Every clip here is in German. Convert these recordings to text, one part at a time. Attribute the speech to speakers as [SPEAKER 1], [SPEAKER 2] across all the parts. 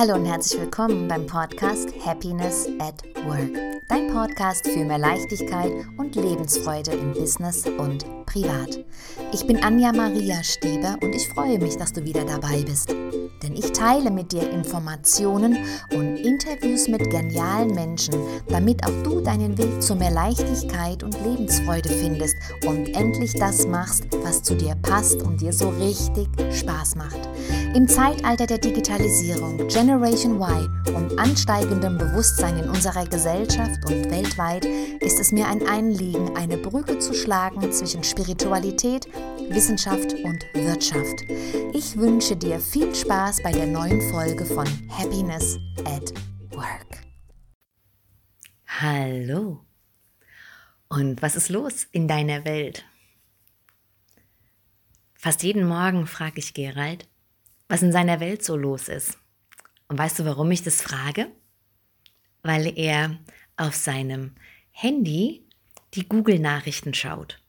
[SPEAKER 1] Hallo und herzlich willkommen beim Podcast Happiness at Work. Dein Podcast für mehr Leichtigkeit und Lebensfreude im Business und privat. Ich bin Anja Maria Stieber und ich freue mich, dass du wieder dabei bist. Denn ich teile mit dir Informationen und Interviews mit genialen Menschen, damit auch du deinen Weg zu mehr Leichtigkeit und Lebensfreude findest und endlich das machst, was zu dir passt und dir so richtig Spaß macht. Im Zeitalter der Digitalisierung, Generation Y und ansteigendem Bewusstsein in unserer Gesellschaft und weltweit ist es mir ein Anliegen, eine Brücke zu schlagen zwischen Spiritualität, Wissenschaft und Wirtschaft. Ich wünsche dir viel Spaß bei der neuen Folge von Happiness at Work.
[SPEAKER 2] Hallo. Und was ist los in deiner Welt? Fast jeden Morgen frage ich Gerald, was in seiner Welt so los ist. Und weißt du, warum ich das frage? Weil er auf seinem Handy die Google-Nachrichten schaut.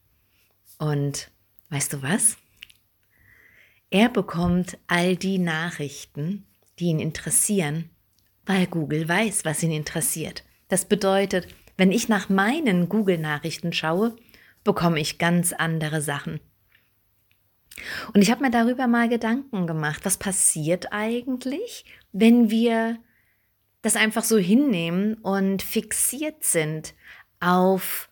[SPEAKER 2] Und weißt du was? Er bekommt all die Nachrichten, die ihn interessieren, weil Google weiß, was ihn interessiert. Das bedeutet, wenn ich nach meinen Google-Nachrichten schaue, bekomme ich ganz andere Sachen. Und ich habe mir darüber mal Gedanken gemacht, was passiert eigentlich, wenn wir das einfach so hinnehmen und fixiert sind auf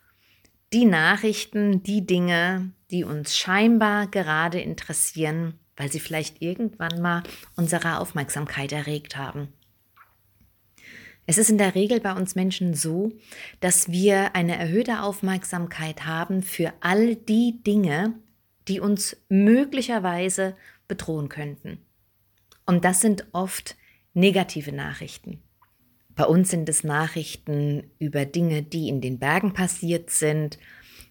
[SPEAKER 2] die Nachrichten, die Dinge, die uns scheinbar gerade interessieren, weil sie vielleicht irgendwann mal unsere Aufmerksamkeit erregt haben. Es ist in der Regel bei uns Menschen so, dass wir eine erhöhte Aufmerksamkeit haben für all die Dinge, die uns möglicherweise bedrohen könnten. Und das sind oft negative Nachrichten. Bei uns sind es Nachrichten über Dinge, die in den Bergen passiert sind.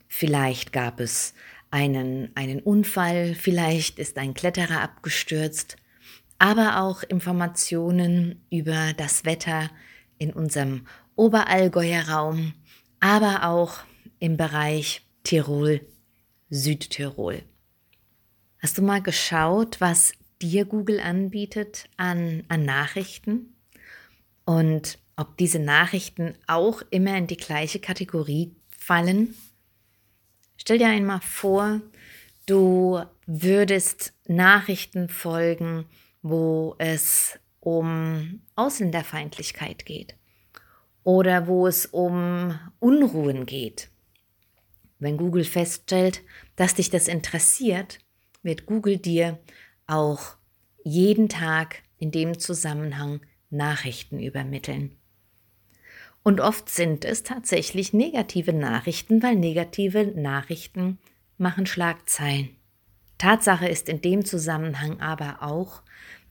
[SPEAKER 2] Vielleicht gab es einen, einen Unfall, vielleicht ist ein Kletterer abgestürzt, aber auch Informationen über das Wetter in unserem Oberallgäuer Raum, aber auch im Bereich Tirol, Südtirol. Hast du mal geschaut, was dir Google anbietet an, an Nachrichten? Und ob diese Nachrichten auch immer in die gleiche Kategorie fallen? Stell dir einmal vor, du würdest Nachrichten folgen, wo es um Ausländerfeindlichkeit geht oder wo es um Unruhen geht. Wenn Google feststellt, dass dich das interessiert, wird Google dir auch jeden Tag in dem Zusammenhang Nachrichten übermitteln. Und oft sind es tatsächlich negative Nachrichten, weil negative Nachrichten machen Schlagzeilen. Tatsache ist in dem Zusammenhang aber auch,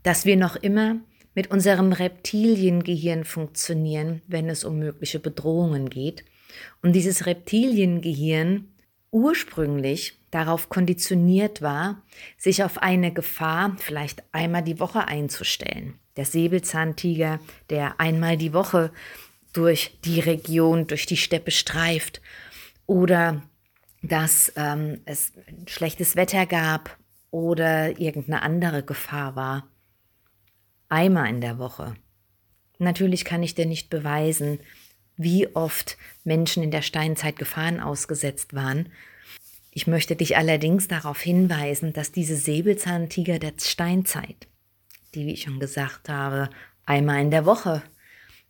[SPEAKER 2] dass wir noch immer mit unserem Reptiliengehirn funktionieren, wenn es um mögliche Bedrohungen geht. Und dieses Reptiliengehirn ursprünglich darauf konditioniert war, sich auf eine Gefahr vielleicht einmal die Woche einzustellen. Der Säbelzahntiger, der einmal die Woche durch die Region, durch die Steppe streift oder dass ähm, es schlechtes Wetter gab oder irgendeine andere Gefahr war. Einmal in der Woche. Natürlich kann ich dir nicht beweisen, wie oft Menschen in der Steinzeit Gefahren ausgesetzt waren. Ich möchte dich allerdings darauf hinweisen, dass diese Säbelzahntiger der Steinzeit, die, wie ich schon gesagt habe, einmal in der Woche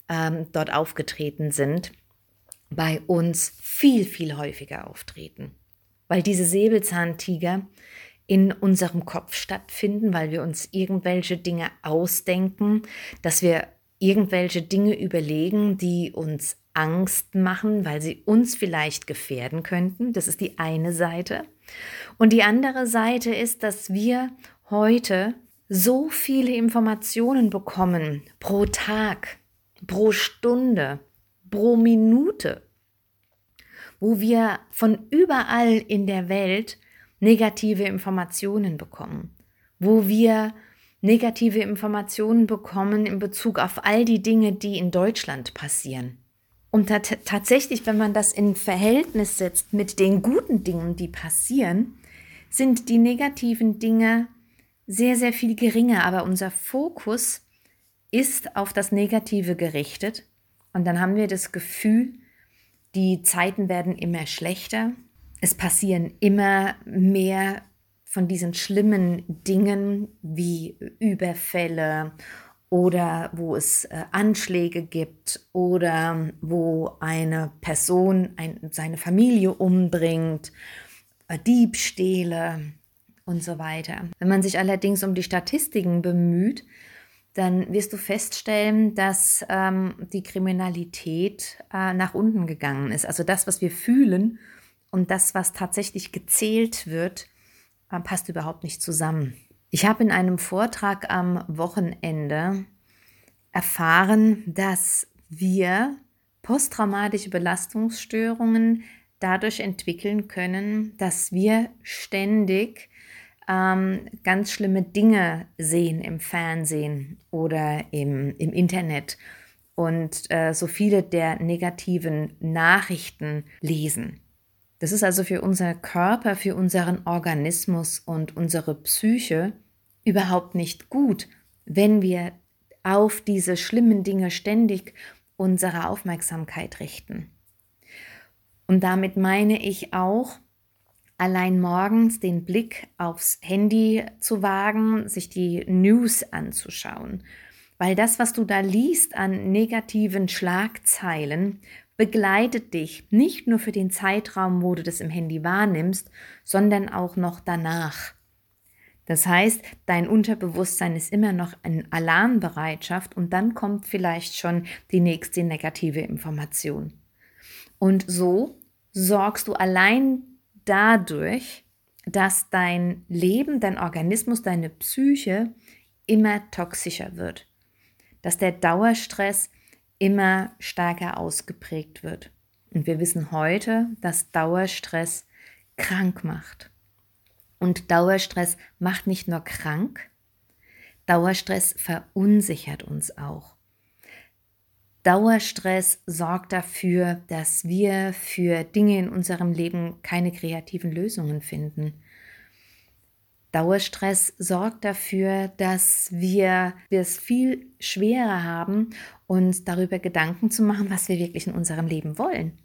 [SPEAKER 2] ähm, dort aufgetreten sind, bei uns viel, viel häufiger auftreten. Weil diese Säbelzahntiger in unserem Kopf stattfinden, weil wir uns irgendwelche Dinge ausdenken, dass wir irgendwelche Dinge überlegen, die uns Angst machen, weil sie uns vielleicht gefährden könnten. Das ist die eine Seite. Und die andere Seite ist, dass wir heute so viele Informationen bekommen pro Tag, pro Stunde, pro Minute, wo wir von überall in der Welt negative Informationen bekommen, wo wir negative Informationen bekommen in Bezug auf all die Dinge, die in Deutschland passieren. Und tatsächlich, wenn man das in Verhältnis setzt mit den guten Dingen, die passieren, sind die negativen Dinge sehr, sehr viel geringer. Aber unser Fokus ist auf das Negative gerichtet und dann haben wir das Gefühl, die Zeiten werden immer schlechter, es passieren immer mehr von diesen schlimmen Dingen wie Überfälle oder wo es äh, Anschläge gibt oder wo eine Person ein, seine Familie umbringt, äh, Diebstähle und so weiter. Wenn man sich allerdings um die Statistiken bemüht, dann wirst du feststellen, dass ähm, die Kriminalität äh, nach unten gegangen ist. Also das, was wir fühlen und das, was tatsächlich gezählt wird, äh, passt überhaupt nicht zusammen. Ich habe in einem Vortrag am Wochenende erfahren, dass wir posttraumatische Belastungsstörungen dadurch entwickeln können, dass wir ständig ähm, ganz schlimme Dinge sehen im Fernsehen oder im, im Internet und äh, so viele der negativen Nachrichten lesen. Das ist also für unser Körper, für unseren Organismus und unsere Psyche überhaupt nicht gut, wenn wir auf diese schlimmen Dinge ständig unsere Aufmerksamkeit richten. Und damit meine ich auch, allein morgens den Blick aufs Handy zu wagen, sich die News anzuschauen. Weil das, was du da liest an negativen Schlagzeilen, begleitet dich nicht nur für den Zeitraum, wo du das im Handy wahrnimmst, sondern auch noch danach. Das heißt, dein Unterbewusstsein ist immer noch in Alarmbereitschaft und dann kommt vielleicht schon die nächste negative Information. Und so sorgst du allein dadurch, dass dein Leben, dein Organismus, deine Psyche immer toxischer wird. Dass der Dauerstress immer stärker ausgeprägt wird. Und wir wissen heute, dass Dauerstress krank macht. Und Dauerstress macht nicht nur krank, Dauerstress verunsichert uns auch. Dauerstress sorgt dafür, dass wir für Dinge in unserem Leben keine kreativen Lösungen finden. Dauerstress sorgt dafür, dass wir, wir es viel schwerer haben, uns darüber Gedanken zu machen, was wir wirklich in unserem Leben wollen.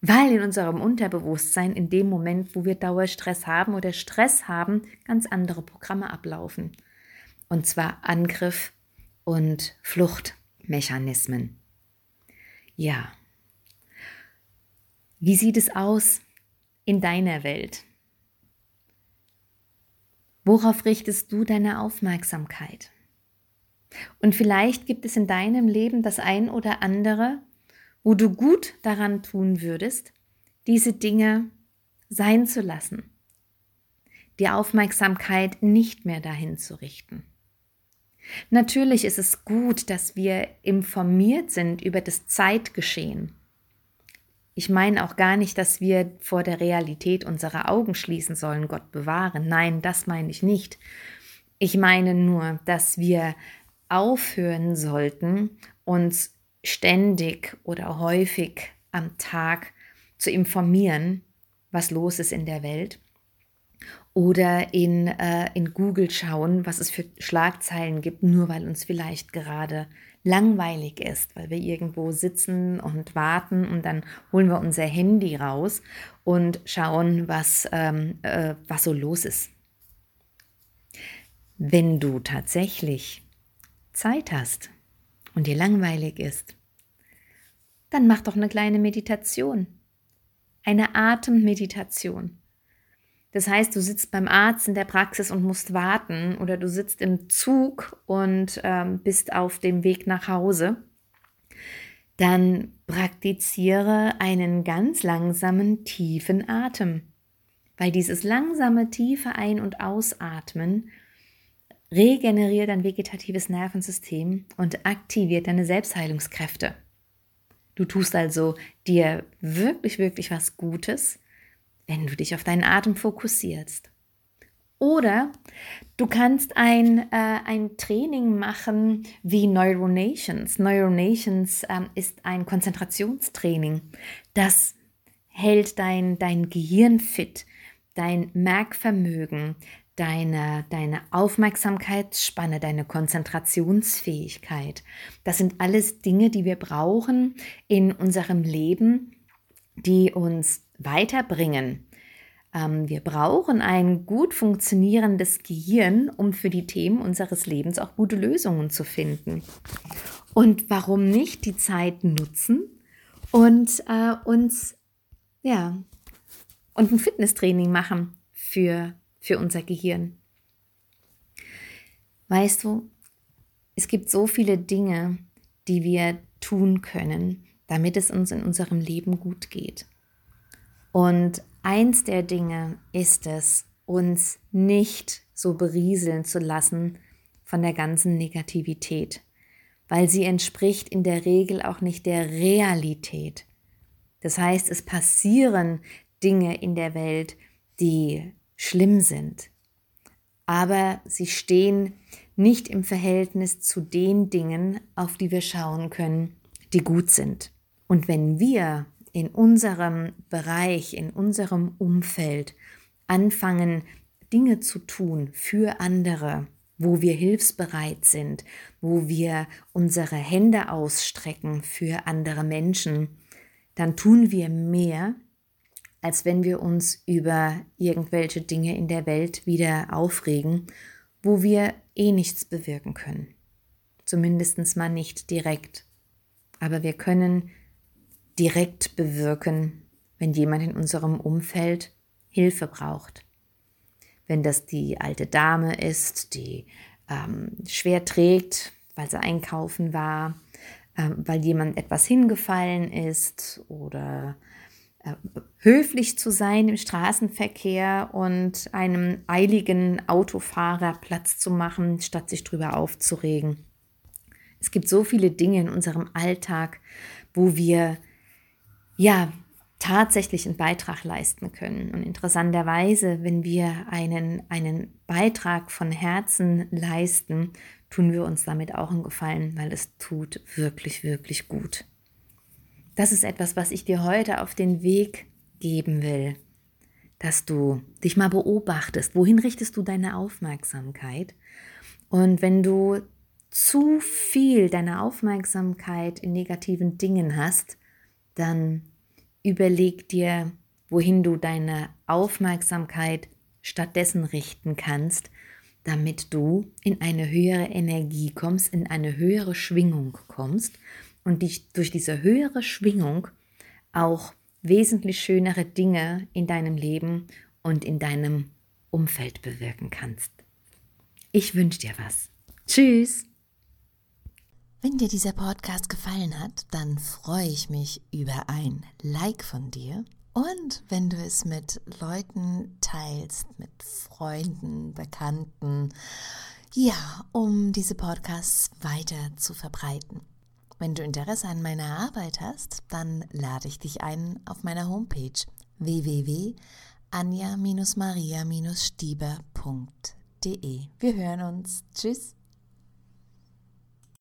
[SPEAKER 2] Weil in unserem Unterbewusstsein in dem Moment, wo wir Dauerstress haben oder Stress haben, ganz andere Programme ablaufen. Und zwar Angriff und Fluchtmechanismen. Ja. Wie sieht es aus in deiner Welt? Worauf richtest du deine Aufmerksamkeit? Und vielleicht gibt es in deinem Leben das ein oder andere, wo du gut daran tun würdest, diese Dinge sein zu lassen, die Aufmerksamkeit nicht mehr dahin zu richten. Natürlich ist es gut, dass wir informiert sind über das Zeitgeschehen, ich meine auch gar nicht, dass wir vor der Realität unsere Augen schließen sollen, Gott bewahren. Nein, das meine ich nicht. Ich meine nur, dass wir aufhören sollten, uns ständig oder häufig am Tag zu informieren, was los ist in der Welt. Oder in, äh, in Google schauen, was es für Schlagzeilen gibt, nur weil uns vielleicht gerade langweilig ist, weil wir irgendwo sitzen und warten und dann holen wir unser Handy raus und schauen, was, ähm, äh, was so los ist. Wenn du tatsächlich Zeit hast und dir langweilig ist, dann mach doch eine kleine Meditation, eine Atemmeditation. Das heißt, du sitzt beim Arzt in der Praxis und musst warten oder du sitzt im Zug und ähm, bist auf dem Weg nach Hause. Dann praktiziere einen ganz langsamen, tiefen Atem. Weil dieses langsame, tiefe Ein- und Ausatmen regeneriert dein vegetatives Nervensystem und aktiviert deine Selbstheilungskräfte. Du tust also dir wirklich, wirklich was Gutes wenn du dich auf deinen Atem fokussierst. Oder du kannst ein, äh, ein Training machen wie Neuronations. Neuronations ähm, ist ein Konzentrationstraining. Das hält dein, dein Gehirn fit, dein Merkvermögen, deine, deine Aufmerksamkeitsspanne, deine Konzentrationsfähigkeit. Das sind alles Dinge, die wir brauchen in unserem Leben, die uns weiterbringen. Ähm, wir brauchen ein gut funktionierendes Gehirn, um für die Themen unseres Lebens auch gute Lösungen zu finden. Und warum nicht die Zeit nutzen und äh, uns, ja, und ein Fitnesstraining machen für, für unser Gehirn. Weißt du, es gibt so viele Dinge, die wir tun können, damit es uns in unserem Leben gut geht. Und eins der Dinge ist es, uns nicht so berieseln zu lassen von der ganzen Negativität, weil sie entspricht in der Regel auch nicht der Realität. Das heißt, es passieren Dinge in der Welt, die schlimm sind, aber sie stehen nicht im Verhältnis zu den Dingen, auf die wir schauen können, die gut sind. Und wenn wir in unserem Bereich, in unserem Umfeld anfangen, Dinge zu tun für andere, wo wir hilfsbereit sind, wo wir unsere Hände ausstrecken für andere Menschen, dann tun wir mehr, als wenn wir uns über irgendwelche Dinge in der Welt wieder aufregen, wo wir eh nichts bewirken können. Zumindest mal nicht direkt. Aber wir können direkt bewirken, wenn jemand in unserem Umfeld Hilfe braucht. Wenn das die alte Dame ist, die ähm, schwer trägt, weil sie einkaufen war, ähm, weil jemand etwas hingefallen ist oder äh, höflich zu sein im Straßenverkehr und einem eiligen Autofahrer Platz zu machen, statt sich darüber aufzuregen. Es gibt so viele Dinge in unserem Alltag, wo wir ja tatsächlich einen Beitrag leisten können. Und interessanterweise, wenn wir einen, einen Beitrag von Herzen leisten, tun wir uns damit auch einen Gefallen, weil es tut wirklich, wirklich gut. Das ist etwas, was ich dir heute auf den Weg geben will, dass du dich mal beobachtest, wohin richtest du deine Aufmerksamkeit? Und wenn du zu viel deiner Aufmerksamkeit in negativen Dingen hast, dann überleg dir, wohin du deine Aufmerksamkeit stattdessen richten kannst, damit du in eine höhere Energie kommst, in eine höhere Schwingung kommst und dich durch diese höhere Schwingung auch wesentlich schönere Dinge in deinem Leben und in deinem Umfeld bewirken kannst. Ich wünsche dir was. Tschüss!
[SPEAKER 1] Wenn dir dieser Podcast gefallen hat, dann freue ich mich über ein Like von dir. Und wenn du es mit Leuten teilst, mit Freunden, Bekannten, ja, um diese Podcasts weiter zu verbreiten. Wenn du Interesse an meiner Arbeit hast, dann lade ich dich ein auf meiner Homepage www.anja-maria-stieber.de. Wir hören uns. Tschüss.